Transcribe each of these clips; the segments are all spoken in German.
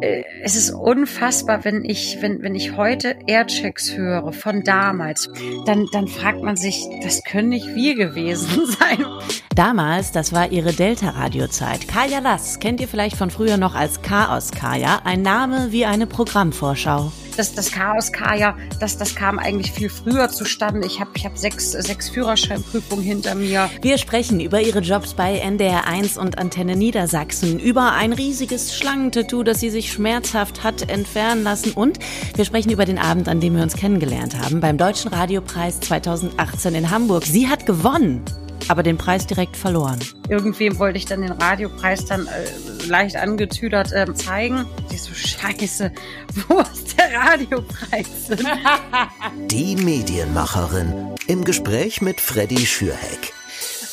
Äh, es ist unfassbar, wenn ich, wenn, wenn ich heute Airchecks höre von damals, dann, dann fragt man sich, das können nicht wir gewesen sein. Damals, das war ihre Delta-Radio-Zeit. Kaya Lass kennt ihr vielleicht von früher noch als Chaos Kaya, ein Name wie eine Programmvorschau das, das Chaos Kaya, das, das kam eigentlich viel früher zustande. Ich habe ich hab sechs, sechs Führerscheinprüfungen hinter mir. Wir sprechen über ihre Jobs bei NDR 1 und Antenne Niedersachsen, über ein riesiges Schlangentattoo, das sie sich schmerzhaft hat entfernen lassen und wir sprechen über den Abend, an dem wir uns kennengelernt haben, beim Deutschen Radiopreis 2018 in Hamburg. Sie hat gewonnen aber den Preis direkt verloren. Irgendwem wollte ich dann den Radiopreis dann äh, leicht angetüdert äh, zeigen. Ich so, scheiße, wo ist der Radiopreis? Die Medienmacherin im Gespräch mit Freddy Schürheck.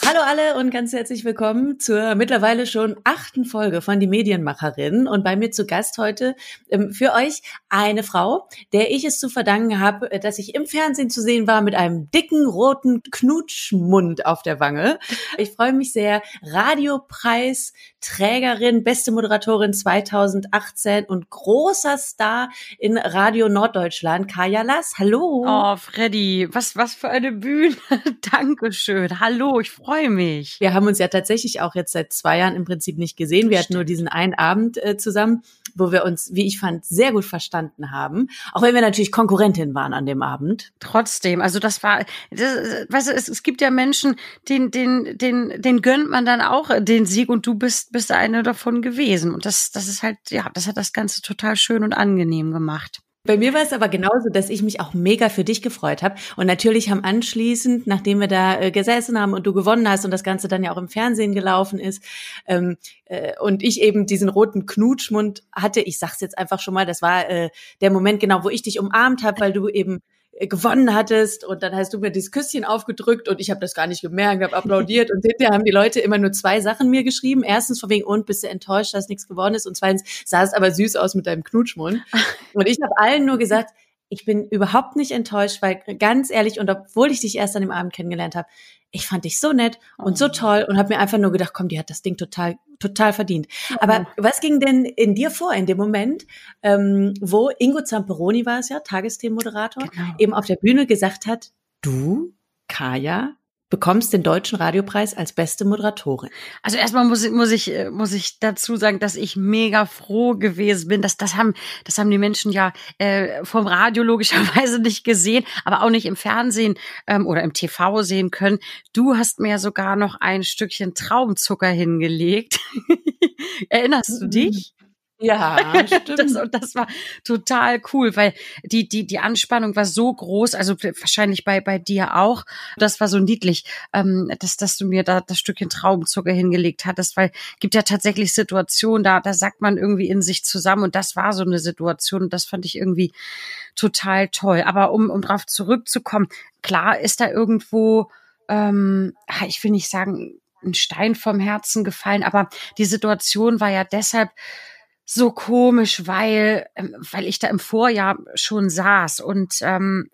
Hallo alle und ganz herzlich willkommen zur mittlerweile schon achten Folge von Die Medienmacherin. Und bei mir zu Gast heute ähm, für euch eine Frau, der ich es zu verdanken habe, äh, dass ich im Fernsehen zu sehen war mit einem dicken roten Knutschmund auf der Wange. Ich freue mich sehr. Radiopreisträgerin, beste Moderatorin 2018 und großer Star in Radio Norddeutschland, Kaya Lass. Hallo. Oh, Freddy, was, was für eine Bühne. Dankeschön. Hallo, ich freue freue mich. Wir haben uns ja tatsächlich auch jetzt seit zwei Jahren im Prinzip nicht gesehen. Wir hatten nur diesen einen Abend äh, zusammen, wo wir uns, wie ich fand, sehr gut verstanden haben. Auch wenn wir natürlich Konkurrentin waren an dem Abend. Trotzdem, also das war, das, weißt du, es, es gibt ja Menschen, den, den, den, den gönnt man dann auch den Sieg und du bist, bist eine davon gewesen. Und das, das ist halt, ja, das hat das Ganze total schön und angenehm gemacht. Bei mir war es aber genauso, dass ich mich auch mega für dich gefreut habe. Und natürlich haben anschließend, nachdem wir da äh, gesessen haben und du gewonnen hast und das Ganze dann ja auch im Fernsehen gelaufen ist, ähm, äh, und ich eben diesen roten Knutschmund hatte, ich sag's jetzt einfach schon mal, das war äh, der Moment genau, wo ich dich umarmt habe, weil du eben gewonnen hattest und dann hast du mir dieses Küsschen aufgedrückt und ich habe das gar nicht gemerkt, habe applaudiert und hinterher haben die Leute immer nur zwei Sachen mir geschrieben. Erstens von wegen, und bist du enttäuscht, dass nichts geworden ist und zweitens, sah es aber süß aus mit deinem Knutschmund. Und ich habe allen nur gesagt, ich bin überhaupt nicht enttäuscht, weil ganz ehrlich, und obwohl ich dich erst an dem Abend kennengelernt habe, ich fand dich so nett und so oh. toll und habe mir einfach nur gedacht, komm, die hat das Ding total, total verdient. Aber was ging denn in dir vor in dem Moment, ähm, wo Ingo Zamperoni war es ja, Tagesthemenmoderator, genau. eben auf der Bühne gesagt hat, du, Kaya, bekommst den deutschen Radiopreis als beste Moderatorin. Also erstmal muss ich, muss ich, äh, muss ich dazu sagen, dass ich mega froh gewesen bin. Dass das haben, das haben die Menschen ja äh, vom Radio logischerweise nicht gesehen, aber auch nicht im Fernsehen ähm, oder im TV sehen können. Du hast mir sogar noch ein Stückchen Traumzucker hingelegt. Erinnerst du dich? Ja, stimmt. das, und das war total cool, weil die, die, die Anspannung war so groß, also wahrscheinlich bei, bei dir auch. Das war so niedlich, ähm, dass, dass du mir da das Stückchen Traubenzucker hingelegt hattest, weil gibt ja tatsächlich Situationen, da, da sagt man irgendwie in sich zusammen und das war so eine Situation und das fand ich irgendwie total toll. Aber um, um drauf zurückzukommen, klar ist da irgendwo, ähm, ich will nicht sagen, ein Stein vom Herzen gefallen, aber die Situation war ja deshalb so komisch, weil ähm, weil ich da im Vorjahr schon saß und ähm,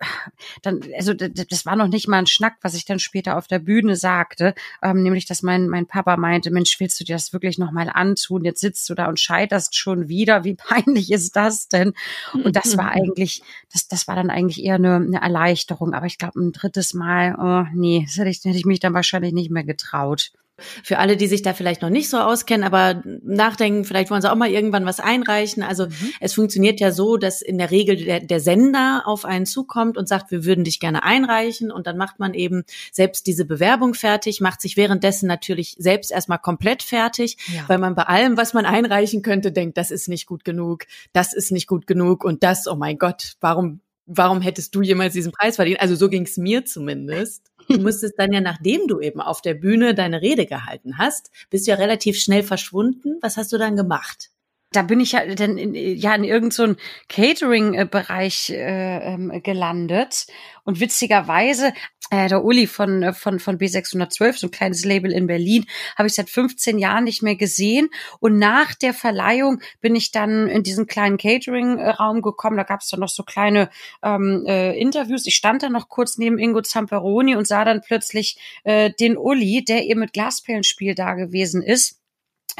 dann also das war noch nicht mal ein Schnack, was ich dann später auf der Bühne sagte, ähm, nämlich dass mein mein Papa meinte, Mensch, willst du dir das wirklich noch mal antun? Jetzt sitzt du da und scheiterst schon wieder. Wie peinlich ist das denn? Und das war eigentlich das das war dann eigentlich eher eine, eine Erleichterung, aber ich glaube ein drittes Mal, oh nee, das hätte ich, hätte ich mich dann wahrscheinlich nicht mehr getraut. Für alle, die sich da vielleicht noch nicht so auskennen, aber nachdenken, vielleicht wollen sie auch mal irgendwann was einreichen. Also mhm. es funktioniert ja so, dass in der Regel der, der, Sender auf einen zukommt und sagt, wir würden dich gerne einreichen. Und dann macht man eben selbst diese Bewerbung fertig, macht sich währenddessen natürlich selbst erstmal komplett fertig, ja. weil man bei allem, was man einreichen könnte, denkt, das ist nicht gut genug, das ist nicht gut genug und das, oh mein Gott, warum warum hättest du jemals diesen Preis verdient? Also so ging es mir zumindest. Du musstest dann ja, nachdem du eben auf der Bühne deine Rede gehalten hast, bist du ja relativ schnell verschwunden. Was hast du dann gemacht? Da bin ich ja dann in, ja in irgendein so Catering-Bereich äh, ähm, gelandet. Und witzigerweise äh, der Uli von äh, von von B612 so ein kleines Label in Berlin habe ich seit 15 Jahren nicht mehr gesehen. Und nach der Verleihung bin ich dann in diesen kleinen Catering-Raum gekommen. Da gab es dann noch so kleine ähm, äh, Interviews. Ich stand da noch kurz neben Ingo Zamperoni und sah dann plötzlich äh, den Uli der eben mit Glasperlenspiel da gewesen ist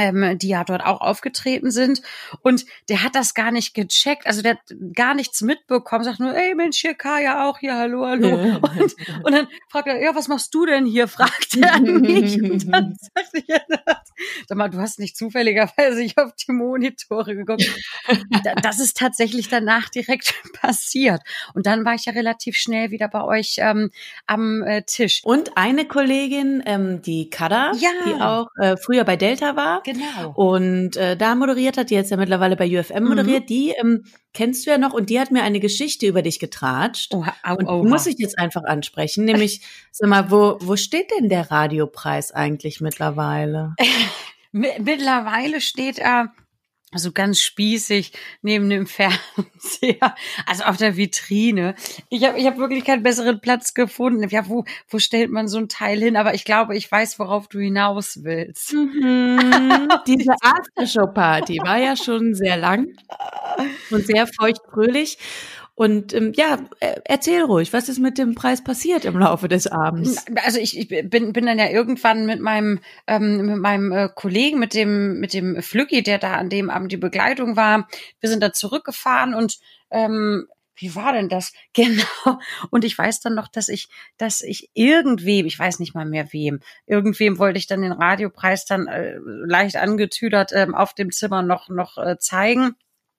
ähm, die ja dort auch aufgetreten sind. Und der hat das gar nicht gecheckt, also der hat gar nichts mitbekommen, sagt nur, ey Mensch, hier Kaya auch hier, hallo, hallo. Und, und dann fragt er, ja, was machst du denn hier? fragt er mich. Und dann sagt ich, sag mal, du hast nicht zufälligerweise ich auf die Monitore geguckt. Das ist tatsächlich danach direkt passiert. Und dann war ich ja relativ schnell wieder bei euch ähm, am äh, Tisch. Und eine Kollegin, ähm, die Kada, ja. die auch äh, früher bei Delta war, Genau. Und äh, da moderiert hat, die jetzt ja mittlerweile bei UFM moderiert, mhm. die ähm, kennst du ja noch und die hat mir eine Geschichte über dich getratscht. Oh, oh, und oh, muss ich jetzt einfach ansprechen, nämlich, sag mal, wo, wo steht denn der Radiopreis eigentlich mittlerweile? mittlerweile steht er also ganz spießig neben dem Fernseher, also auf der Vitrine. Ich habe ich hab wirklich keinen besseren Platz gefunden. Ja, wo, wo stellt man so ein Teil hin? Aber ich glaube, ich weiß, worauf du hinaus willst. Mhm. Diese Aftershow-Party war ja schon sehr lang und sehr feuchtfröhlich. Und ähm, ja, äh, erzähl ruhig, was ist mit dem Preis passiert im Laufe des Abends? Also ich, ich bin, bin dann ja irgendwann mit meinem ähm, mit meinem äh, Kollegen, mit dem mit dem Flücki, der da an dem Abend die Begleitung war, wir sind da zurückgefahren und ähm, wie war denn das? Genau. Und ich weiß dann noch, dass ich, dass ich irgendwem, ich weiß nicht mal mehr wem, irgendwem wollte ich dann den Radiopreis dann äh, leicht angetüdert ähm, auf dem Zimmer noch noch äh, zeigen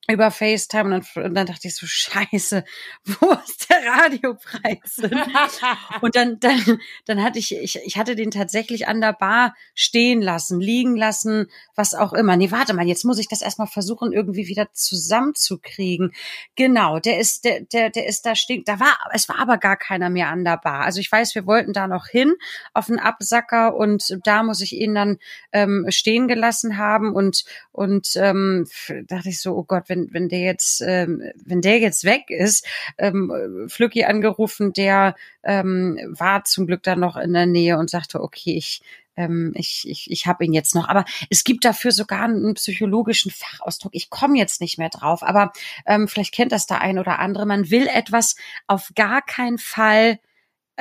über FaceTime und dann, und dann dachte ich so, scheiße, wo ist der Radiopreis? und dann, dann, dann hatte ich, ich, ich hatte den tatsächlich an der Bar stehen lassen, liegen lassen, was auch immer. Nee, warte mal, jetzt muss ich das erstmal versuchen, irgendwie wieder zusammenzukriegen. Genau, der ist, der, der, der ist da stehen. Da war, es war aber gar keiner mehr an der Bar. Also ich weiß, wir wollten da noch hin auf einen Absacker und da muss ich ihn dann ähm, stehen gelassen haben und, und ähm, dachte ich so, oh Gott, wenn, wenn der jetzt, ähm, wenn der jetzt weg ist, ähm, Flücki angerufen, der ähm, war zum Glück dann noch in der Nähe und sagte, okay, ich ähm, ich, ich, ich habe ihn jetzt noch. Aber es gibt dafür sogar einen psychologischen Fachausdruck. Ich komme jetzt nicht mehr drauf, aber ähm, vielleicht kennt das der ein oder andere. Man will etwas auf gar keinen Fall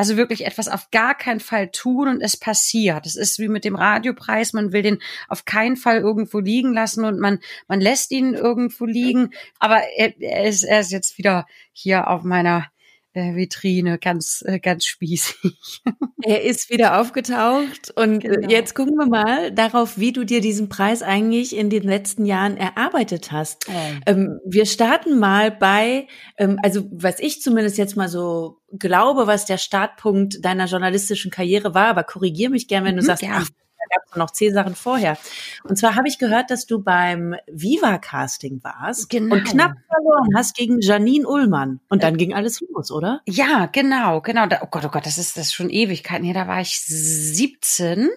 also wirklich etwas auf gar keinen Fall tun und es passiert. Das ist wie mit dem Radiopreis. Man will den auf keinen Fall irgendwo liegen lassen und man, man lässt ihn irgendwo liegen. Aber er, er, ist, er ist jetzt wieder hier auf meiner äh, Vitrine, ganz, äh, ganz spießig. Er ist wieder aufgetaucht und äh, genau. jetzt gucken wir mal darauf, wie du dir diesen Preis eigentlich in den letzten Jahren erarbeitet hast. Oh. Wir starten mal bei, ähm, also was ich zumindest jetzt mal so glaube, was der Startpunkt deiner journalistischen Karriere war, aber korrigier mich gern, wenn du mhm, sagst, ach, da gab es noch zehn Sachen vorher. Und zwar habe ich gehört, dass du beim Viva-Casting warst genau. und knapp verloren hast gegen Janine Ullmann. Und dann äh, ging alles los, oder? Ja, genau, genau. oh Gott, oh Gott, das ist das ist schon Ewigkeiten her. Da war ich 17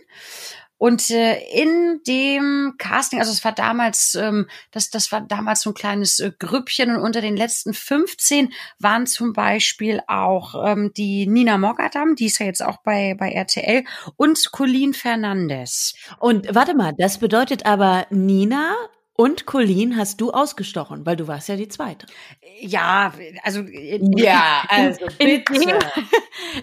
und äh, in dem Casting, also es war damals, ähm, das, das war damals so ein kleines äh, Grüppchen und unter den letzten 15 waren zum Beispiel auch ähm, die Nina Mogadam, die ist ja jetzt auch bei, bei RTL, und Colleen Fernandes. Und warte mal, das bedeutet aber Nina und Colleen hast du ausgestochen, weil du warst ja die zweite. Ja, also in, ja, also in, bitte.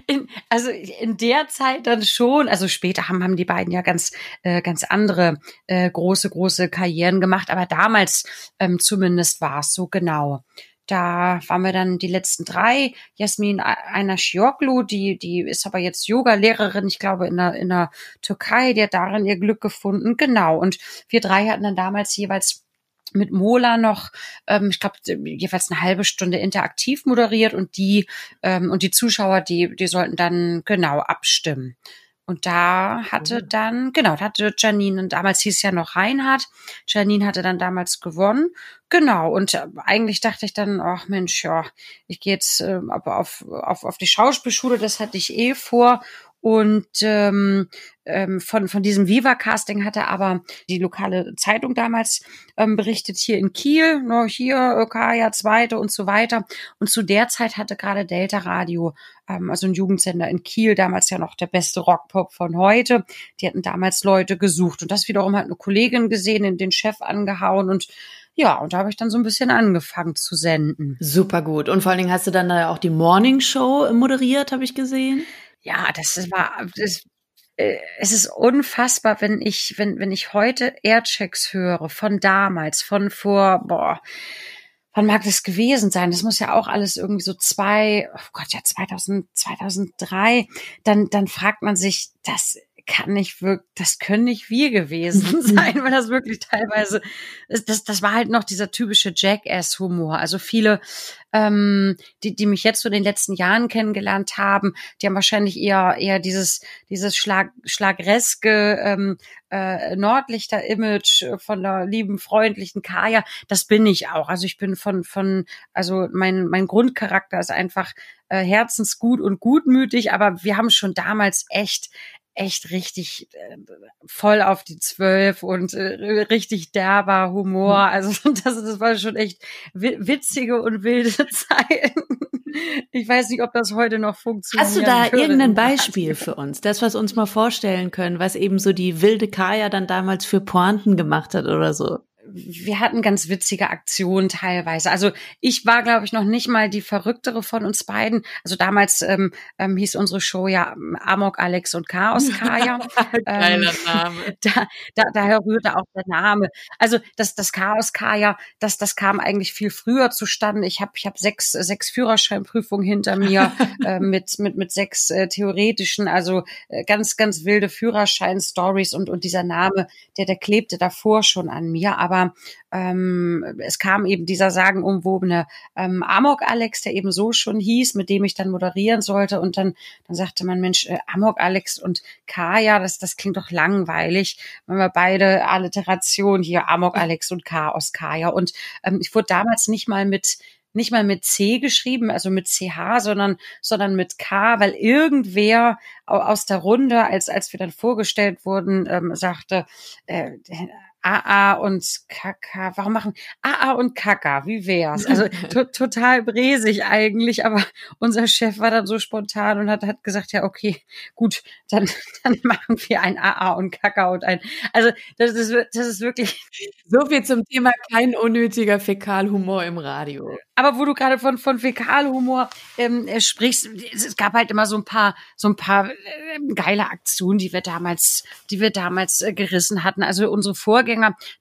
In, also in der Zeit dann schon. Also später haben haben die beiden ja ganz äh, ganz andere äh, große große Karrieren gemacht, aber damals ähm, zumindest war es so genau. Da waren wir dann die letzten drei. Jasmin Einer Shioglu, die, die ist aber jetzt Yoga-Lehrerin, ich glaube, in der, in der Türkei, die hat darin ihr Glück gefunden. Genau. Und wir drei hatten dann damals jeweils mit Mola noch, ähm, ich glaube, jeweils eine halbe Stunde interaktiv moderiert und die ähm, und die Zuschauer, die, die sollten dann genau abstimmen. Und da hatte mhm. dann, genau, da hatte Janine, und damals hieß ja noch Reinhard, Janine hatte dann damals gewonnen. Genau, und äh, eigentlich dachte ich dann, ach Mensch, ja, ich gehe jetzt äh, auf, auf, auf die Schauspielschule, das hatte ich eh vor und ähm, ähm, von, von diesem Viva-Casting hatte aber die lokale Zeitung damals ähm, berichtet, hier in Kiel, ne, hier Kaya Zweite und so weiter. Und zu der Zeit hatte gerade Delta Radio, ähm, also ein Jugendsender in Kiel, damals ja noch der beste Rockpop von heute. Die hatten damals Leute gesucht. Und das wiederum hat eine Kollegin gesehen, den Chef angehauen und ja, und da habe ich dann so ein bisschen angefangen zu senden. Super gut. Und vor allen Dingen hast du dann da auch die Morning Show moderiert, habe ich gesehen. Ja, das war, das äh, es ist unfassbar, wenn ich, wenn, wenn ich heute Airchecks höre von damals, von vor, boah, wann mag das gewesen sein? Das muss ja auch alles irgendwie so zwei, oh Gott, ja 2000, 2003. Dann, dann fragt man sich, das kann nicht wirklich, das können nicht wir gewesen sein, weil das wirklich teilweise, das, das war halt noch dieser typische Jackass-Humor. Also viele, ähm, die, die mich jetzt so in den letzten Jahren kennengelernt haben, die haben wahrscheinlich eher, eher dieses, dieses Schlag, schlagreske, ähm, äh, Nordlichter-Image von der lieben, freundlichen Kaya. Das bin ich auch. Also ich bin von, von, also mein, mein Grundcharakter ist einfach äh, herzensgut und gutmütig, aber wir haben schon damals echt, echt richtig äh, voll auf die Zwölf und äh, richtig derber Humor. Mhm. Also das, das war schon echt witzige und wilde Zeiten. Ich weiß nicht, ob das heute noch funktioniert. Hast du da irgendein Beispiel für uns? Das, was uns mal vorstellen können, was eben so die wilde Kaya dann damals für Pointen gemacht hat oder so? Wir hatten ganz witzige Aktionen teilweise. Also ich war, glaube ich, noch nicht mal die verrücktere von uns beiden. Also damals ähm, ähm, hieß unsere Show ja ähm, Amok Alex und Chaos Kaya. Geiler ähm, Name. Da, da, daher rührte auch der Name. Also das, das Chaos Kaya, das, das kam eigentlich viel früher zustande. Ich habe ich hab sechs, sechs Führerscheinprüfungen hinter mir äh, mit, mit, mit sechs äh, theoretischen, also äh, ganz, ganz wilde Führerschein-Stories und, und dieser Name, der, der klebte davor schon an mir. Aber aber ähm, es kam eben dieser sagenumwobene ähm, Amok Alex, der eben so schon hieß, mit dem ich dann moderieren sollte. Und dann, dann sagte man, Mensch, äh, Amok Alex und Kaya, das, das klingt doch langweilig, wenn wir beide Alliteration hier Amok Alex und Chaos Kaya. Und ähm, ich wurde damals nicht mal mit nicht mal mit C geschrieben, also mit CH, sondern, sondern mit K, weil irgendwer aus der Runde, als, als wir dann vorgestellt wurden, ähm, sagte, äh, AA und Kaka. Warum machen AA und Kaka? Wie wär's? Also to total bresig eigentlich, aber unser Chef war dann so spontan und hat, hat gesagt, ja, okay, gut, dann, dann machen wir ein AA und Kaka und ein. Also das ist, das ist wirklich. So viel zum Thema kein unnötiger Fäkalhumor im Radio. Aber wo du gerade von, von Fäkalhumor ähm, sprichst, es gab halt immer so ein paar, so ein paar äh, geile Aktionen, die wir damals, die wir damals äh, gerissen hatten. Also unsere Vorgänger,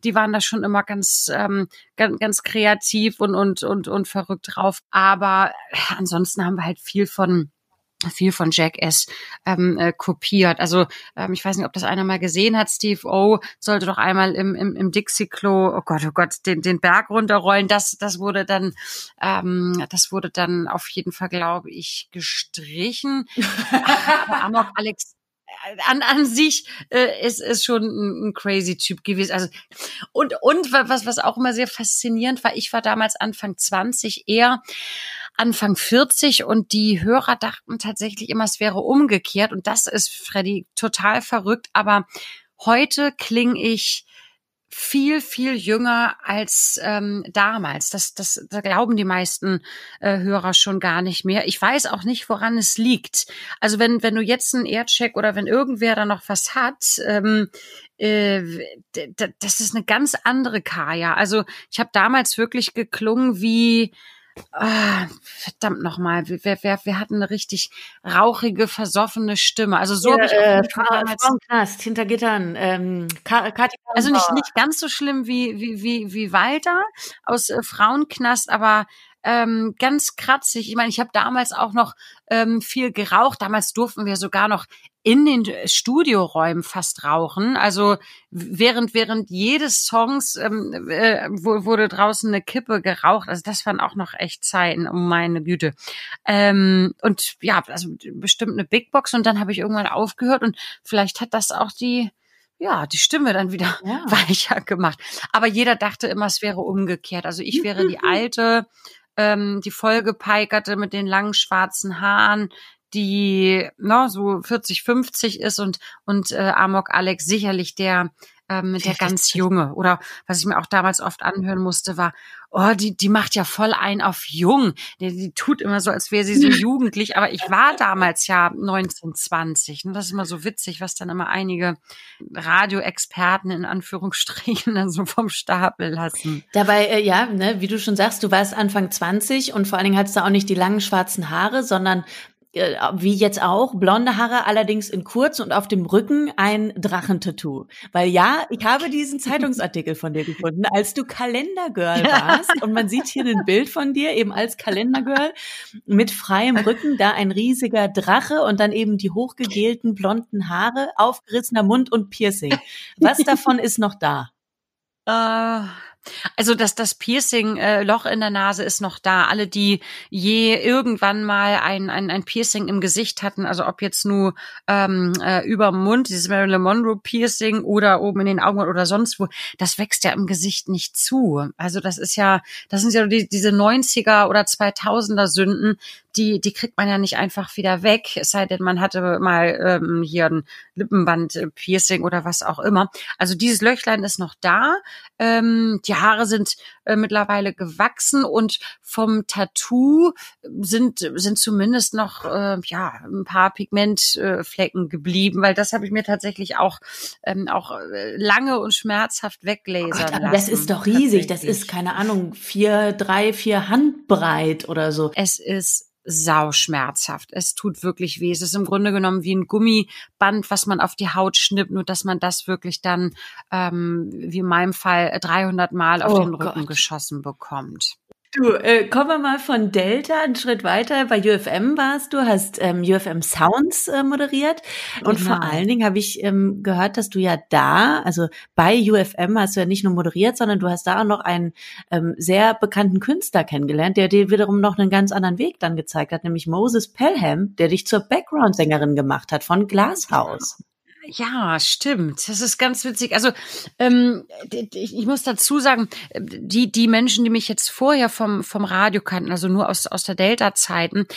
die waren da schon immer ganz, ähm, ganz, ganz kreativ und, und, und, und verrückt drauf. Aber äh, ansonsten haben wir halt viel von, viel von Jackass ähm, äh, kopiert. Also ähm, ich weiß nicht, ob das einer mal gesehen hat. Steve O sollte doch einmal im, im, im Dixie-Klo, oh Gott, oh Gott, den, den Berg runterrollen. Das, das wurde dann, ähm, das wurde dann auf jeden Fall, glaube ich, gestrichen. Aber Amok Alex an, an sich äh, ist, ist schon ein, ein crazy Typ gewesen. Also und und was was auch immer sehr faszinierend war, ich war damals Anfang 20 eher Anfang 40 und die Hörer dachten tatsächlich immer, es wäre umgekehrt und das ist Freddy total verrückt, aber heute klinge ich viel, viel jünger als ähm, damals. Das, das, da glauben die meisten äh, Hörer schon gar nicht mehr. Ich weiß auch nicht, woran es liegt. Also wenn, wenn du jetzt einen Aircheck oder wenn irgendwer da noch was hat, ähm, äh, das ist eine ganz andere Kaya. Also ich habe damals wirklich geklungen wie Ah, verdammt nochmal, wir, wir, wir hatten eine richtig rauchige, versoffene Stimme. Also so ja, habe ich auch äh, damals, Frauenknast, hinter Gittern. Ähm, also nicht, nicht ganz so schlimm wie, wie, wie, wie Walter aus äh, Frauenknast, aber ähm, ganz kratzig. Ich meine, ich habe damals auch noch ähm, viel geraucht. Damals durften wir sogar noch in den Studioräumen fast rauchen. Also während während jedes Songs ähm, äh, wurde draußen eine Kippe geraucht. Also das waren auch noch echt Zeiten, um meine Güte. Ähm, und ja, also bestimmt eine Big Box. Und dann habe ich irgendwann aufgehört und vielleicht hat das auch die ja, die Stimme dann wieder ja. weicher gemacht. Aber jeder dachte immer, es wäre umgekehrt. Also ich wäre die alte, ähm, die vollgepeikerte mit den langen schwarzen Haaren, die no, so 40, 50 ist und, und äh, Amok Alex sicherlich der ähm, der ganz junge. Oder was ich mir auch damals oft anhören musste, war, oh, die, die macht ja voll ein auf jung. Die, die tut immer so, als wäre sie so jugendlich. Aber ich war damals ja 19, 20. Und das ist immer so witzig, was dann immer einige Radioexperten in Anführungsstrichen dann so vom Stapel lassen. Dabei, äh, ja, ne, wie du schon sagst, du warst Anfang 20 und vor allen Dingen hattest du auch nicht die langen schwarzen Haare, sondern wie jetzt auch, blonde Haare allerdings in kurz und auf dem Rücken ein Drachentattoo. Weil ja, ich habe diesen Zeitungsartikel von dir gefunden, als du Kalendergirl warst. Und man sieht hier ein Bild von dir eben als Kalendergirl mit freiem Rücken, da ein riesiger Drache und dann eben die hochgegelten blonden Haare, aufgerissener Mund und Piercing. Was davon ist noch da? Uh also das, das Piercing, äh, Loch in der Nase ist noch da. Alle, die je irgendwann mal ein, ein, ein Piercing im Gesicht hatten, also ob jetzt nur ähm, äh, über dem Mund, dieses Marilyn Monroe Piercing oder oben in den Augen oder sonst wo, das wächst ja im Gesicht nicht zu. Also das ist ja, das sind ja die, diese 90er oder 2000er Sünden, die, die kriegt man ja nicht einfach wieder weg, es sei denn, man hatte mal ähm, hier ein Lippenband-Piercing oder was auch immer. Also dieses Löchlein ist noch da. Ähm, die Haare sind äh, mittlerweile gewachsen und vom Tattoo sind, sind zumindest noch äh, ja, ein paar Pigmentflecken äh, geblieben, weil das habe ich mir tatsächlich auch, ähm, auch äh, lange und schmerzhaft weglasern oh Gott, lassen. Das ist doch riesig. Das ist, keine Ahnung, vier, drei, vier Handbreit oder so. Es ist sauschmerzhaft. Es tut wirklich weh. Es ist im Grunde genommen wie ein Gummiband, was man auf die Haut schnippt, nur dass man das wirklich dann, ähm, wie in meinem Fall, 300 Mal auf oh den Rücken Gott. Geschossen bekommt. Du, äh, kommen wir mal von Delta einen Schritt weiter. Bei UFM warst du, hast ähm, UFM Sounds äh, moderiert. Und genau. vor allen Dingen habe ich ähm, gehört, dass du ja da, also bei UFM hast du ja nicht nur moderiert, sondern du hast da auch noch einen ähm, sehr bekannten Künstler kennengelernt, der dir wiederum noch einen ganz anderen Weg dann gezeigt hat, nämlich Moses Pelham, der dich zur Background-Sängerin gemacht hat von Glasshouse. Ja, stimmt. Das ist ganz witzig. Also ähm, ich, muss dazu sagen, die die Menschen, die mich jetzt vorher vom vom Radio kannten, also nur aus aus der Delta-Zeiten,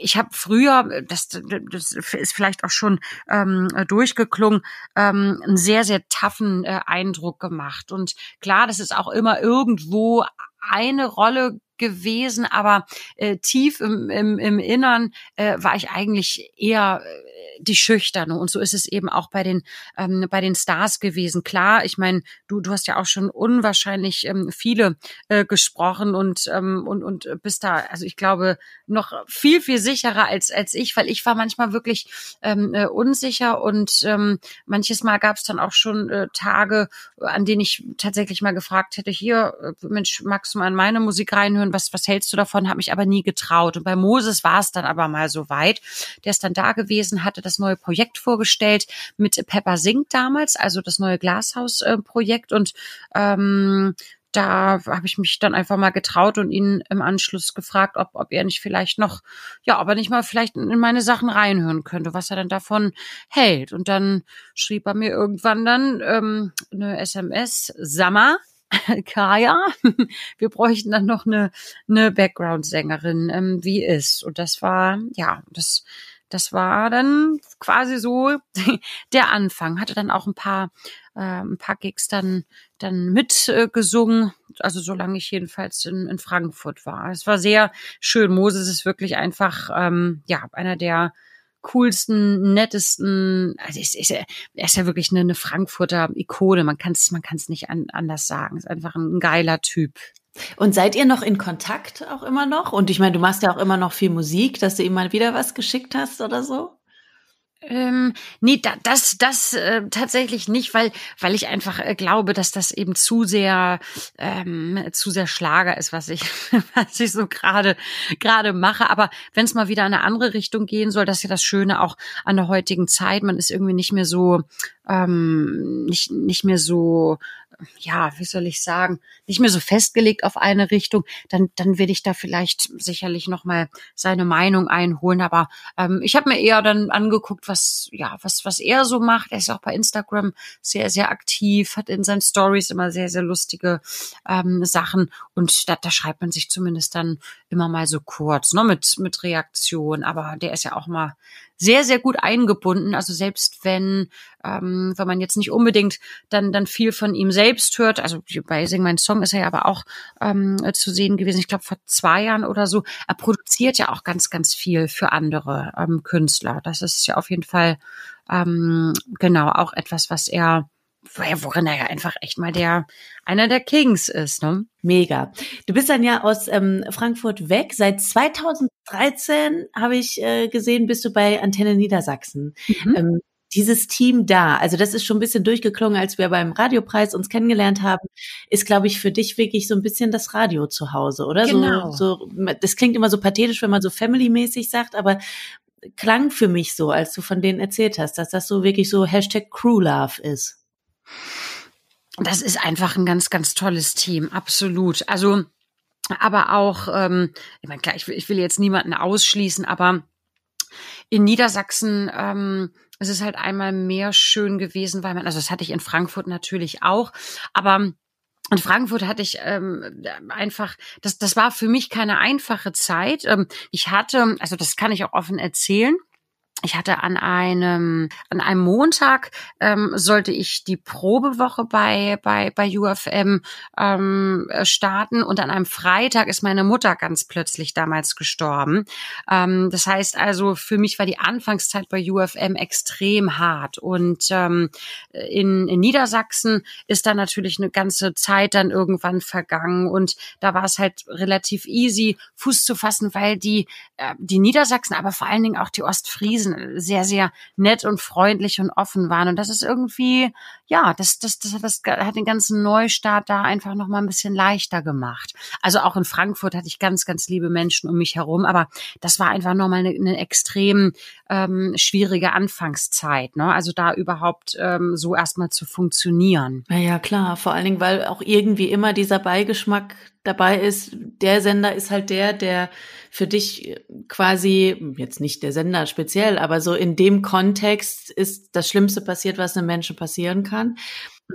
ich habe früher, das, das ist vielleicht auch schon ähm, durchgeklungen, ähm, einen sehr, sehr taffen äh, Eindruck gemacht. Und klar, das ist auch immer irgendwo eine Rolle gewesen, aber äh, tief im, im, im Innern äh, war ich eigentlich eher äh, die Schüchterne. Und so ist es eben auch bei den, ähm, bei den Stars gewesen. Klar, ich meine, du, du hast ja auch schon unwahrscheinlich ähm, viele äh, gesprochen und, ähm, und, und bist da, also ich glaube, noch viel, viel sicherer als, als ich, weil ich war manchmal wirklich ähm, äh, unsicher und ähm, manches Mal gab es dann auch schon äh, Tage, an denen ich tatsächlich mal gefragt hätte, hier, äh, Mensch, magst du mal in meine Musik reinhören? Was, was hältst du davon? Habe mich aber nie getraut. Und bei Moses war es dann aber mal so weit. Der ist dann da gewesen, hatte das neue Projekt vorgestellt mit Pepper Sink damals, also das neue Glashaus-Projekt. und ähm, da habe ich mich dann einfach mal getraut und ihn im Anschluss gefragt, ob, ob er nicht vielleicht noch, ja, aber nicht mal vielleicht in meine Sachen reinhören könnte, was er dann davon hält. Und dann schrieb er mir irgendwann dann ähm, eine SMS, Sammer, Kaya, wir bräuchten dann noch eine, eine Background-Sängerin, ähm, wie ist. Und das war, ja, das das war dann quasi so der Anfang. Hatte dann auch ein paar, äh, ein paar Gigs dann, dann mitgesungen. Äh, also solange ich jedenfalls in, in Frankfurt war. Es war sehr schön. Moses ist wirklich einfach, ähm, ja, einer der coolsten, nettesten, also ist, ist, er ist ja wirklich eine, eine Frankfurter Ikone. Man kann es man kann's nicht an, anders sagen. Ist einfach ein geiler Typ. Und seid ihr noch in Kontakt auch immer noch? Und ich meine, du machst ja auch immer noch viel Musik, dass du ihm mal wieder was geschickt hast oder so? Ähm, nee, da, das, das äh, tatsächlich nicht, weil, weil ich einfach äh, glaube, dass das eben zu sehr, ähm, zu sehr Schlager ist, was ich, was ich so gerade, gerade mache. Aber wenn es mal wieder in eine andere Richtung gehen soll, das ist ja das Schöne auch an der heutigen Zeit. Man ist irgendwie nicht mehr so, ähm, nicht, nicht mehr so ja, wie soll ich sagen, nicht mehr so festgelegt auf eine Richtung, dann, dann werde ich da vielleicht sicherlich nochmal seine Meinung einholen. Aber ähm, ich habe mir eher dann angeguckt, was, ja, was, was er so macht. Er ist auch bei Instagram sehr, sehr aktiv, hat in seinen Stories immer sehr, sehr lustige ähm, Sachen. Und da, da schreibt man sich zumindest dann immer mal so kurz, ne, mit, mit Reaktion. Aber der ist ja auch mal sehr, sehr gut eingebunden. Also selbst wenn, ähm, wenn man jetzt nicht unbedingt dann, dann viel von ihm selbst hört, also bei Sing Mein Song ist er ja aber auch ähm, zu sehen gewesen, ich glaube vor zwei Jahren oder so, er produziert ja auch ganz, ganz viel für andere ähm, Künstler. Das ist ja auf jeden Fall ähm, genau auch etwas, was er worin er ja einfach echt mal der einer der Kings ist, ne? Mega. Du bist dann ja aus ähm, Frankfurt weg. Seit 2013 habe ich äh, gesehen, bist du bei Antenne Niedersachsen. Mhm. Ähm, dieses Team da, also das ist schon ein bisschen durchgeklungen, als wir beim Radiopreis uns kennengelernt haben, ist, glaube ich, für dich wirklich so ein bisschen das Radio zu Hause, oder? Genau. So, so, das klingt immer so pathetisch, wenn man so family-mäßig sagt, aber klang für mich so, als du von denen erzählt hast, dass das so wirklich so Hashtag Crew Love ist. Das ist einfach ein ganz, ganz tolles Team, absolut. Also, aber auch, ähm, ich meine, klar, ich will, ich will jetzt niemanden ausschließen, aber in Niedersachsen ähm, es ist halt einmal mehr schön gewesen, weil man, also das hatte ich in Frankfurt natürlich auch, aber in Frankfurt hatte ich ähm, einfach, das, das war für mich keine einfache Zeit. Ähm, ich hatte, also das kann ich auch offen erzählen, ich hatte an einem an einem Montag ähm, sollte ich die Probewoche bei bei bei UFM ähm, starten und an einem Freitag ist meine Mutter ganz plötzlich damals gestorben. Ähm, das heißt also für mich war die Anfangszeit bei UFM extrem hart und ähm, in, in Niedersachsen ist da natürlich eine ganze Zeit dann irgendwann vergangen und da war es halt relativ easy Fuß zu fassen, weil die äh, die Niedersachsen, aber vor allen Dingen auch die Ostfriesen Wesen sehr, sehr nett und freundlich und offen waren. Und das ist irgendwie, ja, das, das, das, das hat den ganzen Neustart da einfach nochmal ein bisschen leichter gemacht. Also auch in Frankfurt hatte ich ganz, ganz liebe Menschen um mich herum, aber das war einfach nochmal eine, eine extrem ähm, schwierige Anfangszeit. Ne? Also da überhaupt ähm, so erstmal zu funktionieren. Ja, ja, klar. Vor allen Dingen, weil auch irgendwie immer dieser Beigeschmack dabei ist, der Sender ist halt der, der für dich quasi, jetzt nicht der Sender speziell, aber so in dem Kontext ist das Schlimmste passiert, was einem Menschen passieren kann.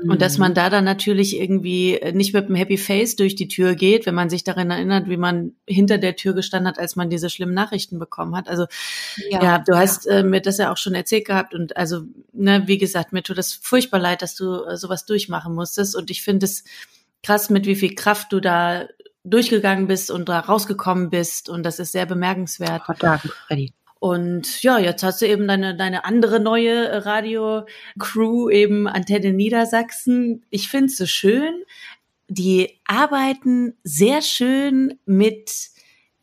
Und dass man mhm. da dann natürlich irgendwie nicht mit einem Happy Face durch die Tür geht, wenn man sich daran erinnert, wie man hinter der Tür gestanden hat, als man diese schlimmen Nachrichten bekommen hat. Also ja, ja du hast äh, mir das ja auch schon erzählt gehabt und also ne, wie gesagt, mir tut es furchtbar leid, dass du äh, sowas durchmachen musstest und ich finde es krass, mit wie viel Kraft du da durchgegangen bist und da rausgekommen bist und das ist sehr bemerkenswert. Oh, danke, Freddy. Und ja, jetzt hast du eben deine, deine andere neue Radio-Crew, eben Antenne Niedersachsen. Ich finde es so schön. Die arbeiten sehr schön mit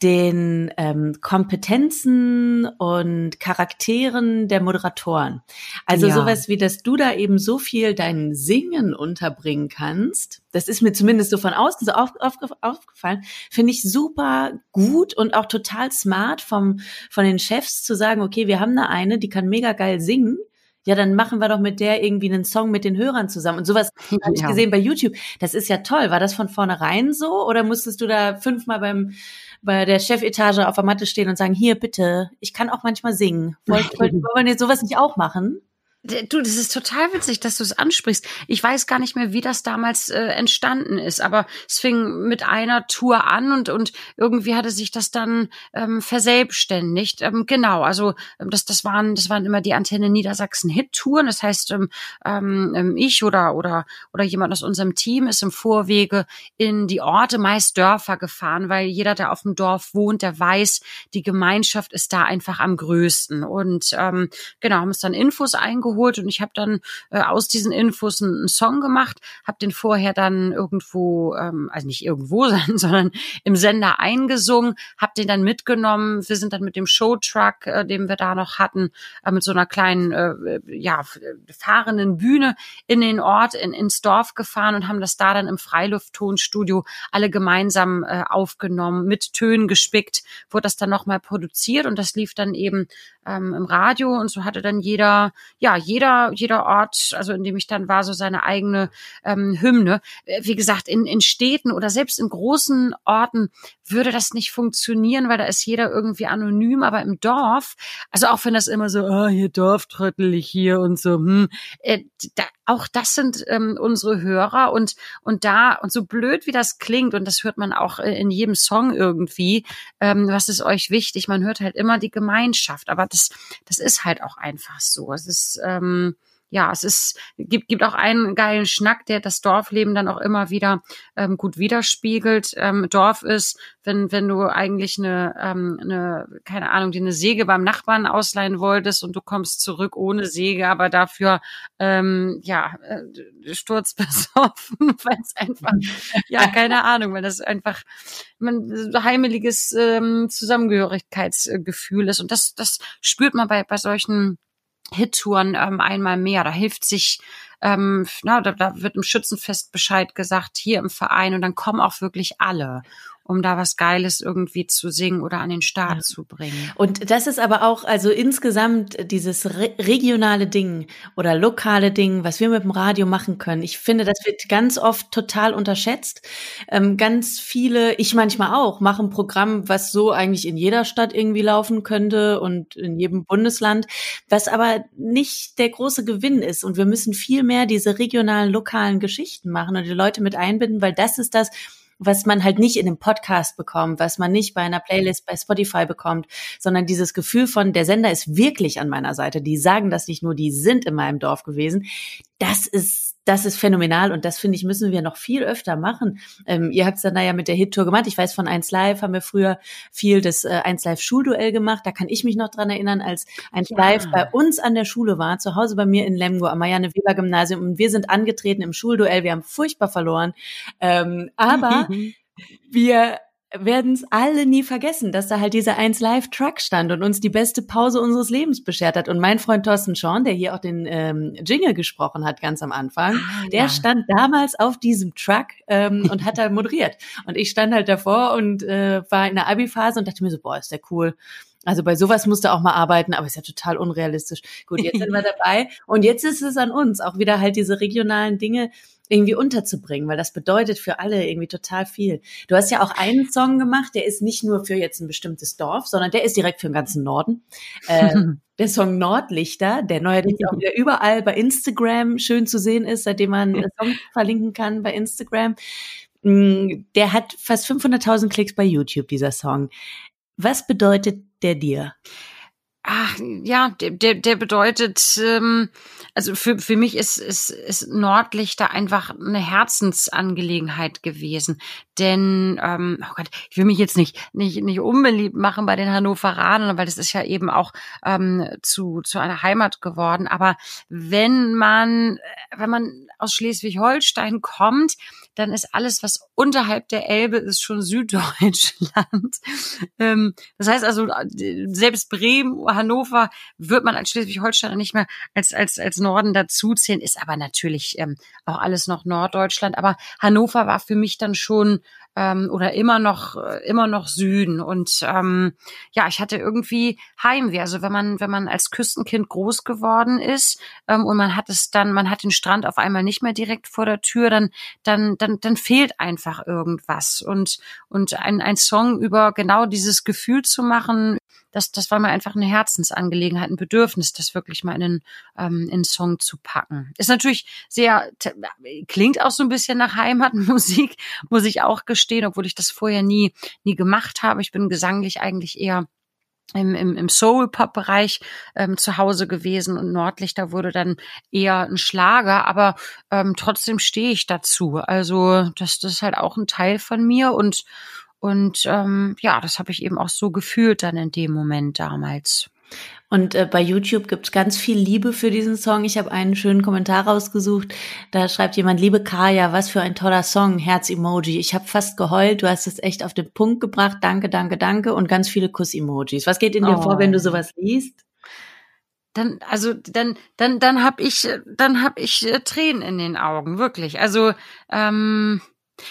den ähm, Kompetenzen und Charakteren der Moderatoren. Also ja. sowas wie, dass du da eben so viel dein Singen unterbringen kannst, das ist mir zumindest so von außen so auf, auf, aufgefallen, finde ich super gut und auch total smart vom, von den Chefs zu sagen, okay, wir haben da eine, die kann mega geil singen, ja, dann machen wir doch mit der irgendwie einen Song mit den Hörern zusammen. Und sowas habe ich gesehen bei YouTube. Das ist ja toll. War das von vornherein so oder musstest du da fünfmal beim bei der Chefetage auf der Matte stehen und sagen, hier bitte, ich kann auch manchmal singen. Wollt, wollt, wollen wir sowas nicht auch machen? Du, das ist total witzig, dass du es ansprichst. Ich weiß gar nicht mehr, wie das damals äh, entstanden ist, aber es fing mit einer Tour an und und irgendwie hatte sich das dann ähm, verselbstständigt. Ähm, genau, also ähm, das das waren das waren immer die Antenne Niedersachsen Hit Touren. Das heißt, ähm, ähm, ich oder oder oder jemand aus unserem Team ist im Vorwege in die Orte, meist Dörfer gefahren, weil jeder, der auf dem Dorf wohnt, der weiß, die Gemeinschaft ist da einfach am größten. Und ähm, genau haben uns dann Infos eingeholt geholt und ich habe dann äh, aus diesen Infos einen, einen Song gemacht, habe den vorher dann irgendwo, ähm, also nicht irgendwo, sondern im Sender eingesungen, habe den dann mitgenommen. Wir sind dann mit dem Showtruck, äh, den wir da noch hatten, äh, mit so einer kleinen, äh, ja, fahrenden Bühne in den Ort, in, ins Dorf gefahren und haben das da dann im Freilufttonstudio alle gemeinsam äh, aufgenommen, mit Tönen gespickt, wurde das dann nochmal produziert und das lief dann eben ähm, im Radio und so hatte dann jeder, ja, jeder, jeder Ort, also in dem ich dann war, so seine eigene ähm, Hymne. Äh, wie gesagt, in, in Städten oder selbst in großen Orten würde das nicht funktionieren, weil da ist jeder irgendwie anonym, aber im Dorf, also auch wenn das immer so, ah, oh, hier Dorftröttel ich hier und so, hm, äh, da, auch das sind ähm, unsere Hörer und und da und so blöd wie das klingt und das hört man auch äh, in jedem Song irgendwie, ähm, was ist euch wichtig? Man hört halt immer die Gemeinschaft, aber das das ist halt auch einfach so. Es ist ähm, ja, es ist, gibt, gibt auch einen geilen Schnack, der das Dorfleben dann auch immer wieder ähm, gut widerspiegelt. Ähm, Dorf ist, wenn, wenn du eigentlich eine, ähm, eine, keine Ahnung, die eine Säge beim Nachbarn ausleihen wolltest und du kommst zurück ohne Säge, aber dafür ähm, ja, äh, sturzbesoffen, weil es einfach, ja, keine Ahnung, weil das einfach man, heimeliges ähm, Zusammengehörigkeitsgefühl ist. Und das, das spürt man bei, bei solchen Hittouren ähm, einmal mehr. Da hilft sich, ähm, na, da, da wird im Schützenfest Bescheid gesagt, hier im Verein und dann kommen auch wirklich alle um da was Geiles irgendwie zu singen oder an den Start ja. zu bringen. Und das ist aber auch, also insgesamt dieses re regionale Ding oder lokale Ding, was wir mit dem Radio machen können. Ich finde, das wird ganz oft total unterschätzt. Ähm, ganz viele, ich manchmal auch, machen Programm, was so eigentlich in jeder Stadt irgendwie laufen könnte und in jedem Bundesland, was aber nicht der große Gewinn ist. Und wir müssen viel mehr diese regionalen, lokalen Geschichten machen und die Leute mit einbinden, weil das ist das, was man halt nicht in einem Podcast bekommt, was man nicht bei einer Playlist bei Spotify bekommt, sondern dieses Gefühl von, der Sender ist wirklich an meiner Seite. Die sagen das nicht nur, die sind in meinem Dorf gewesen. Das ist das ist phänomenal und das finde ich, müssen wir noch viel öfter machen. Ähm, ihr habt es dann ja mit der Hit-Tour gemacht. Ich weiß, von 1 Live haben wir früher viel das äh, 1 Live Schulduell gemacht. Da kann ich mich noch dran erinnern, als 1 ja. Live bei uns an der Schule war, zu Hause bei mir in Lemgo am Marianne Weber Gymnasium und wir sind angetreten im Schulduell. Wir haben furchtbar verloren. Ähm, aber wir werden es alle nie vergessen, dass da halt dieser 1 Live Truck stand und uns die beste Pause unseres Lebens beschert hat. Und mein Freund Thorsten Sean, der hier auch den ähm, Jingle gesprochen hat ganz am Anfang, ah, der ja. stand damals auf diesem Truck ähm, und hat da moderiert. Und ich stand halt davor und äh, war in der Abi-Phase und dachte mir so, boah, ist der cool. Also bei sowas musst du auch mal arbeiten, aber ist ja total unrealistisch. Gut, jetzt sind wir dabei. Und jetzt ist es an uns, auch wieder halt diese regionalen Dinge irgendwie unterzubringen, weil das bedeutet für alle irgendwie total viel. Du hast ja auch einen Song gemacht, der ist nicht nur für jetzt ein bestimmtes Dorf, sondern der ist direkt für den ganzen Norden. Äh, der Song Nordlichter, der neuerdings auch wieder überall bei Instagram schön zu sehen ist, seitdem man Song verlinken kann bei Instagram. Mm, der hat fast 500.000 Klicks bei YouTube, dieser Song. Was bedeutet der dir? Ach, ja, der, der, der bedeutet, ähm, also für, für mich ist, ist, ist Nordlichter einfach eine Herzensangelegenheit gewesen. Denn, ähm, oh Gott, ich will mich jetzt nicht, nicht, nicht unbeliebt machen bei den Hannoveranern, weil das ist ja eben auch ähm, zu, zu einer Heimat geworden. Aber wenn man, wenn man aus Schleswig-Holstein kommt, dann ist alles, was unterhalb der Elbe ist, schon Süddeutschland. ähm, das heißt also, selbst Bremen, Hannover wird man als Schleswig-Holsteiner nicht mehr als, als, als Norden dazuzählen, ist aber natürlich ähm, auch alles noch Norddeutschland. Aber Hannover war für mich dann schon ähm, oder immer noch äh, immer noch Süden. Und ähm, ja ich hatte irgendwie Heimweh. Also wenn man wenn man als Küstenkind groß geworden ist ähm, und man hat es dann man hat den Strand auf einmal nicht mehr direkt vor der Tür dann dann dann dann fehlt einfach irgendwas. Und und ein ein Song über genau dieses Gefühl zu machen das, das war mir einfach eine Herzensangelegenheit, ein Bedürfnis, das wirklich mal in einen, ähm, in einen Song zu packen. Ist natürlich sehr, klingt auch so ein bisschen nach Heimatmusik, muss ich auch gestehen, obwohl ich das vorher nie, nie gemacht habe. Ich bin gesanglich eigentlich eher im, im, im Soul-Pop-Bereich ähm, zu Hause gewesen und Nordlichter wurde dann eher ein Schlager, aber ähm, trotzdem stehe ich dazu. Also das, das ist halt auch ein Teil von mir und und ähm, ja, das habe ich eben auch so gefühlt dann in dem Moment damals. Und äh, bei YouTube gibt's ganz viel Liebe für diesen Song. Ich habe einen schönen Kommentar rausgesucht. Da schreibt jemand, liebe Kaya, was für ein toller Song, Herz-Emoji. Ich habe fast geheult, du hast es echt auf den Punkt gebracht. Danke, danke, danke. Und ganz viele Kuss-Emojis. Was geht in dir oh. vor, wenn du sowas liest? Dann, also dann, dann, dann habe ich, dann habe ich äh, Tränen in den Augen, wirklich. Also ähm,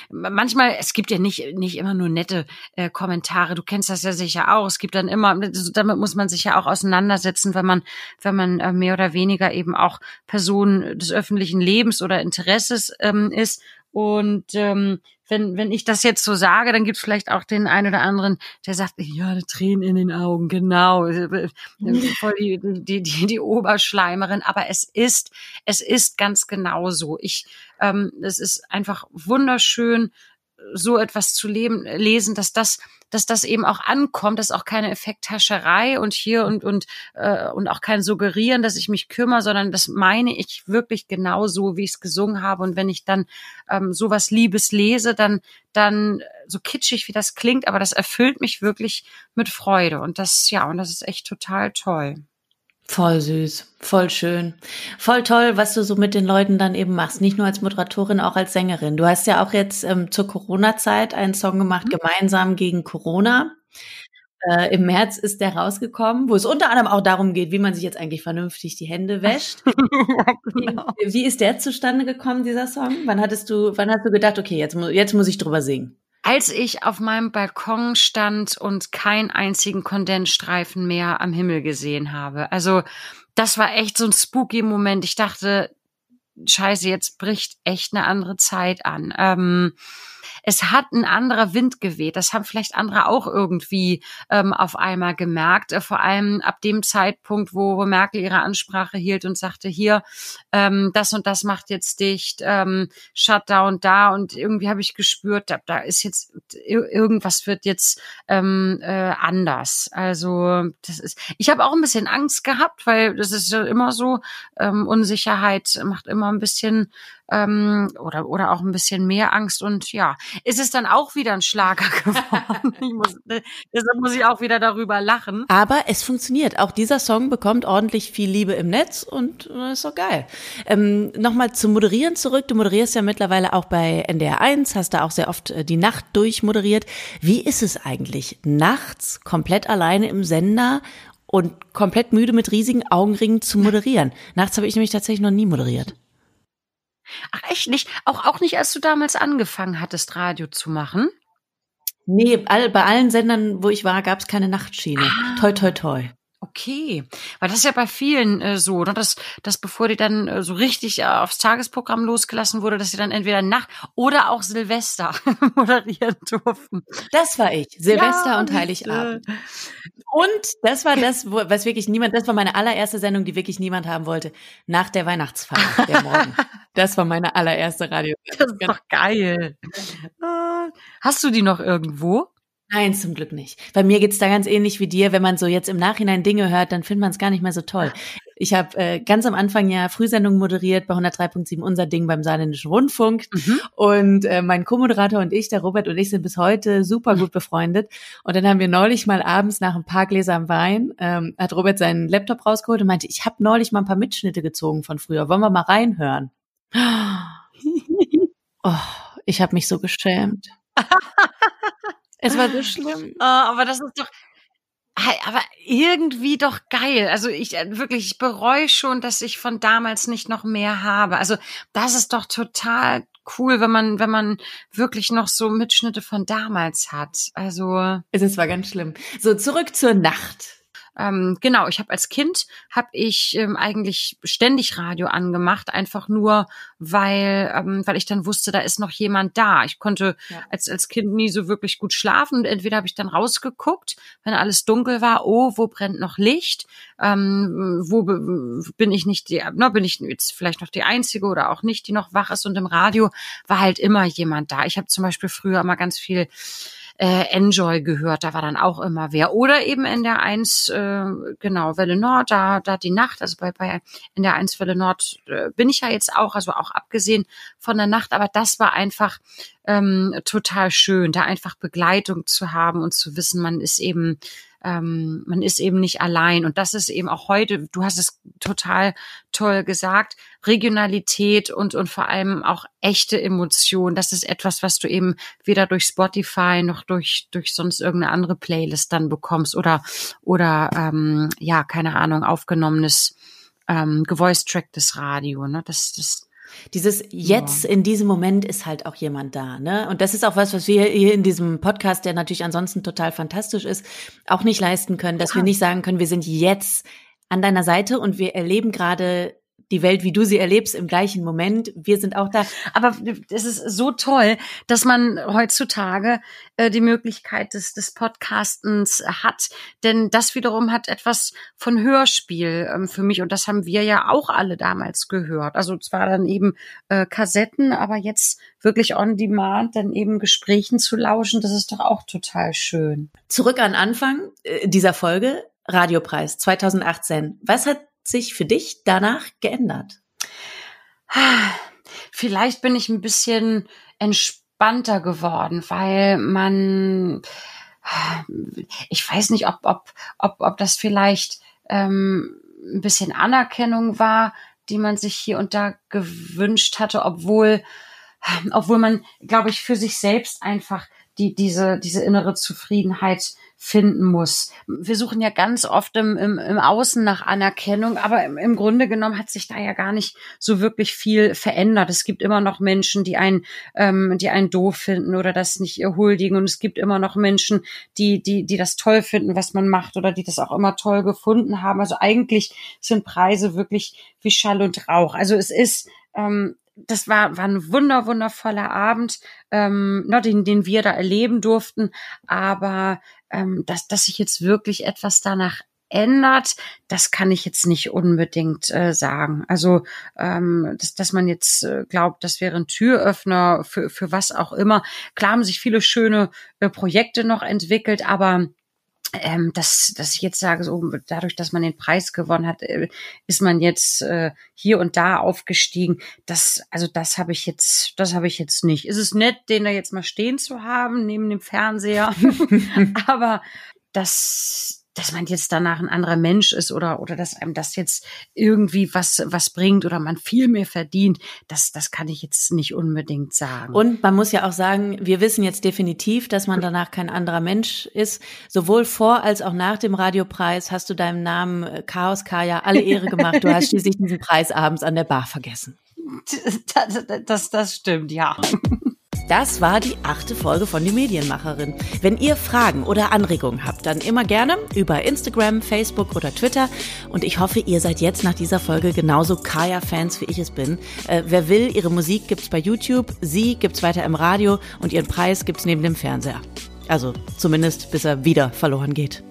manchmal, es gibt ja nicht, nicht immer nur nette äh, Kommentare. Du kennst das ja sicher auch. Es gibt dann immer, damit muss man sich ja auch auseinandersetzen, wenn man, wenn man äh, mehr oder weniger eben auch Person des öffentlichen Lebens oder Interesses ähm, ist. Und ähm, wenn, wenn ich das jetzt so sage, dann gibt es vielleicht auch den einen oder anderen, der sagt, ja, Tränen in den Augen, genau, voll die, die, die, die Oberschleimerin. Aber es ist, es ist ganz genau so. Ich, ähm, es ist einfach wunderschön, so etwas zu leben, lesen, dass das, dass das eben auch ankommt, dass auch keine Effekthascherei und hier und und äh, und auch kein Suggerieren, dass ich mich kümmere, sondern das meine ich wirklich genau so, wie ich es gesungen habe. Und wenn ich dann ähm, sowas Liebes lese, dann dann so kitschig wie das klingt, aber das erfüllt mich wirklich mit Freude und das ja und das ist echt total toll. Voll süß, voll schön, voll toll, was du so mit den Leuten dann eben machst. Nicht nur als Moderatorin, auch als Sängerin. Du hast ja auch jetzt ähm, zur Corona-Zeit einen Song gemacht, mhm. gemeinsam gegen Corona. Äh, Im März ist der rausgekommen, wo es unter anderem auch darum geht, wie man sich jetzt eigentlich vernünftig die Hände wäscht. ja, genau. wie, wie, ist der zustande gekommen, dieser Song? Wann hattest du, wann hast du gedacht, okay, jetzt, jetzt muss ich drüber singen? Als ich auf meinem Balkon stand und keinen einzigen Kondensstreifen mehr am Himmel gesehen habe. Also das war echt so ein spooky Moment. Ich dachte, scheiße, jetzt bricht echt eine andere Zeit an. Ähm, es hat ein anderer Wind geweht. Das haben vielleicht andere auch irgendwie ähm, auf einmal gemerkt. Äh, vor allem ab dem Zeitpunkt, wo, Merkel ihre Ansprache hielt und sagte, hier, ähm, das und das macht jetzt dicht, ähm, Shutdown da. Und irgendwie habe ich gespürt, da, da ist jetzt, irgendwas wird jetzt ähm, äh, anders. Also das ist, ich habe auch ein bisschen Angst gehabt, weil das ist ja immer so, ähm, Unsicherheit macht immer ein bisschen ähm, oder, oder auch ein bisschen mehr Angst. Und ja, ist es dann auch wieder ein Schlager geworden. ich muss, deshalb muss ich auch wieder darüber lachen. Aber es funktioniert. Auch dieser Song bekommt ordentlich viel Liebe im Netz und das ist doch geil. Ähm, Nochmal zum Moderieren zurück. Du moderierst ja mittlerweile auch bei NDR 1, hast da auch sehr oft äh, die Nacht durchmoderiert. Wie ist es eigentlich, nachts komplett alleine im Sender und komplett müde mit riesigen Augenringen zu moderieren? Nachts habe ich nämlich tatsächlich noch nie moderiert. Ach echt nicht? Auch, auch nicht, als du damals angefangen hattest, Radio zu machen? Nee, all, bei allen Sendern, wo ich war, gab es keine Nachtschiene. Ah. Toi, toi, toi. Okay, weil das ist ja bei vielen äh, so, ne? dass, dass bevor die dann äh, so richtig äh, aufs Tagesprogramm losgelassen wurde, dass sie dann entweder Nacht oder auch Silvester moderieren durften. Das war ich, Silvester ja, und Heiligabend. Äh, und das war das, wo, was wirklich niemand, das war meine allererste Sendung, die wirklich niemand haben wollte, nach der Weihnachtsfeier, der Morgen. das war meine allererste Radio. Das ist doch geil. Äh, hast du die noch irgendwo? Nein, zum Glück nicht. Bei mir geht's da ganz ähnlich wie dir. Wenn man so jetzt im Nachhinein Dinge hört, dann findet man es gar nicht mehr so toll. Ich habe äh, ganz am Anfang ja Frühsendungen moderiert bei 103.7 Unser Ding beim Saarländischen Rundfunk. Mhm. Und äh, mein Co-Moderator und ich, der Robert und ich, sind bis heute super gut befreundet. Und dann haben wir neulich mal abends nach ein paar Gläsern Wein, ähm, hat Robert seinen Laptop rausgeholt und meinte, ich habe neulich mal ein paar Mitschnitte gezogen von früher. Wollen wir mal reinhören? Oh, ich habe mich so geschämt. Es war so schlimm. Oh, aber das ist doch, aber irgendwie doch geil. Also ich äh, wirklich, ich bereue schon, dass ich von damals nicht noch mehr habe. Also das ist doch total cool, wenn man, wenn man wirklich noch so Mitschnitte von damals hat. Also es war ganz schlimm. So zurück zur Nacht. Ähm, genau, ich habe als Kind habe ich ähm, eigentlich ständig Radio angemacht, einfach nur weil ähm, weil ich dann wusste, da ist noch jemand da. Ich konnte ja. als als Kind nie so wirklich gut schlafen und entweder habe ich dann rausgeguckt, wenn alles dunkel war, oh, wo brennt noch Licht? Ähm, wo bin ich nicht die, na, bin ich jetzt vielleicht noch die einzige oder auch nicht, die noch wach ist und im Radio war halt immer jemand da. Ich habe zum Beispiel früher immer ganz viel äh, Enjoy gehört, da war dann auch immer wer. Oder eben in der 1, äh, genau, Welle Nord, da, da die Nacht, also bei, bei in der 1 Welle Nord äh, bin ich ja jetzt auch, also auch abgesehen von der Nacht, aber das war einfach ähm, total schön, da einfach Begleitung zu haben und zu wissen, man ist eben ähm, man ist eben nicht allein. Und das ist eben auch heute, du hast es total toll gesagt, Regionalität und, und vor allem auch echte Emotion. Das ist etwas, was du eben weder durch Spotify noch durch, durch sonst irgendeine andere Playlist dann bekommst oder, oder ähm, ja, keine Ahnung, aufgenommenes ähm, gevoice-tracktes Radio. Ne? Das, das, dieses Jetzt ja. in diesem Moment ist halt auch jemand da, ne? Und das ist auch was, was wir hier in diesem Podcast, der natürlich ansonsten total fantastisch ist, auch nicht leisten können, dass ja. wir nicht sagen können, wir sind jetzt an deiner Seite und wir erleben gerade die Welt, wie du sie erlebst, im gleichen Moment. Wir sind auch da. Aber es ist so toll, dass man heutzutage äh, die Möglichkeit des, des Podcastens hat. Denn das wiederum hat etwas von Hörspiel ähm, für mich. Und das haben wir ja auch alle damals gehört. Also zwar dann eben äh, Kassetten, aber jetzt wirklich on demand, dann eben Gesprächen zu lauschen, das ist doch auch total schön. Zurück an Anfang äh, dieser Folge. Radiopreis 2018. Was hat sich für dich danach geändert? Vielleicht bin ich ein bisschen entspannter geworden, weil man, ich weiß nicht, ob, ob, ob, ob das vielleicht ähm, ein bisschen Anerkennung war, die man sich hier und da gewünscht hatte, obwohl, obwohl man, glaube ich, für sich selbst einfach die, diese, diese innere Zufriedenheit finden muss. Wir suchen ja ganz oft im, im, im Außen nach Anerkennung, aber im, im Grunde genommen hat sich da ja gar nicht so wirklich viel verändert. Es gibt immer noch Menschen, die einen, ähm, die einen doof finden oder das nicht huldigen. Und es gibt immer noch Menschen, die, die, die das toll finden, was man macht oder die das auch immer toll gefunden haben. Also eigentlich sind Preise wirklich wie Schall und Rauch. Also es ist ähm, das war, war ein wunder, wundervoller Abend, ähm, ne, den, den wir da erleben durften. Aber ähm, dass, dass sich jetzt wirklich etwas danach ändert, das kann ich jetzt nicht unbedingt äh, sagen. Also, ähm, dass, dass man jetzt äh, glaubt, das wäre ein Türöffner für, für was auch immer. Klar haben sich viele schöne äh, Projekte noch entwickelt, aber ähm, dass, dass ich jetzt sage, so dadurch, dass man den Preis gewonnen hat, äh, ist man jetzt äh, hier und da aufgestiegen. Das, also das habe ich jetzt, das habe ich jetzt nicht. Ist es nett, den da jetzt mal stehen zu haben neben dem Fernseher, aber das, dass man jetzt danach ein anderer Mensch ist oder, oder dass einem das jetzt irgendwie was, was bringt oder man viel mehr verdient, das, das kann ich jetzt nicht unbedingt sagen. Und man muss ja auch sagen, wir wissen jetzt definitiv, dass man danach kein anderer Mensch ist. Sowohl vor als auch nach dem Radiopreis hast du deinem Namen äh, Chaos Kaya alle Ehre gemacht. Du hast schließlich diesen Preis abends an der Bar vergessen. Das, das, das stimmt, ja. Das war die achte Folge von Die Medienmacherin. Wenn ihr Fragen oder Anregungen habt, dann immer gerne über Instagram, Facebook oder Twitter. Und ich hoffe, ihr seid jetzt nach dieser Folge genauso Kaya-Fans, wie ich es bin. Äh, wer will, ihre Musik gibt's bei YouTube, sie gibt's weiter im Radio und ihren Preis gibt's neben dem Fernseher. Also zumindest bis er wieder verloren geht.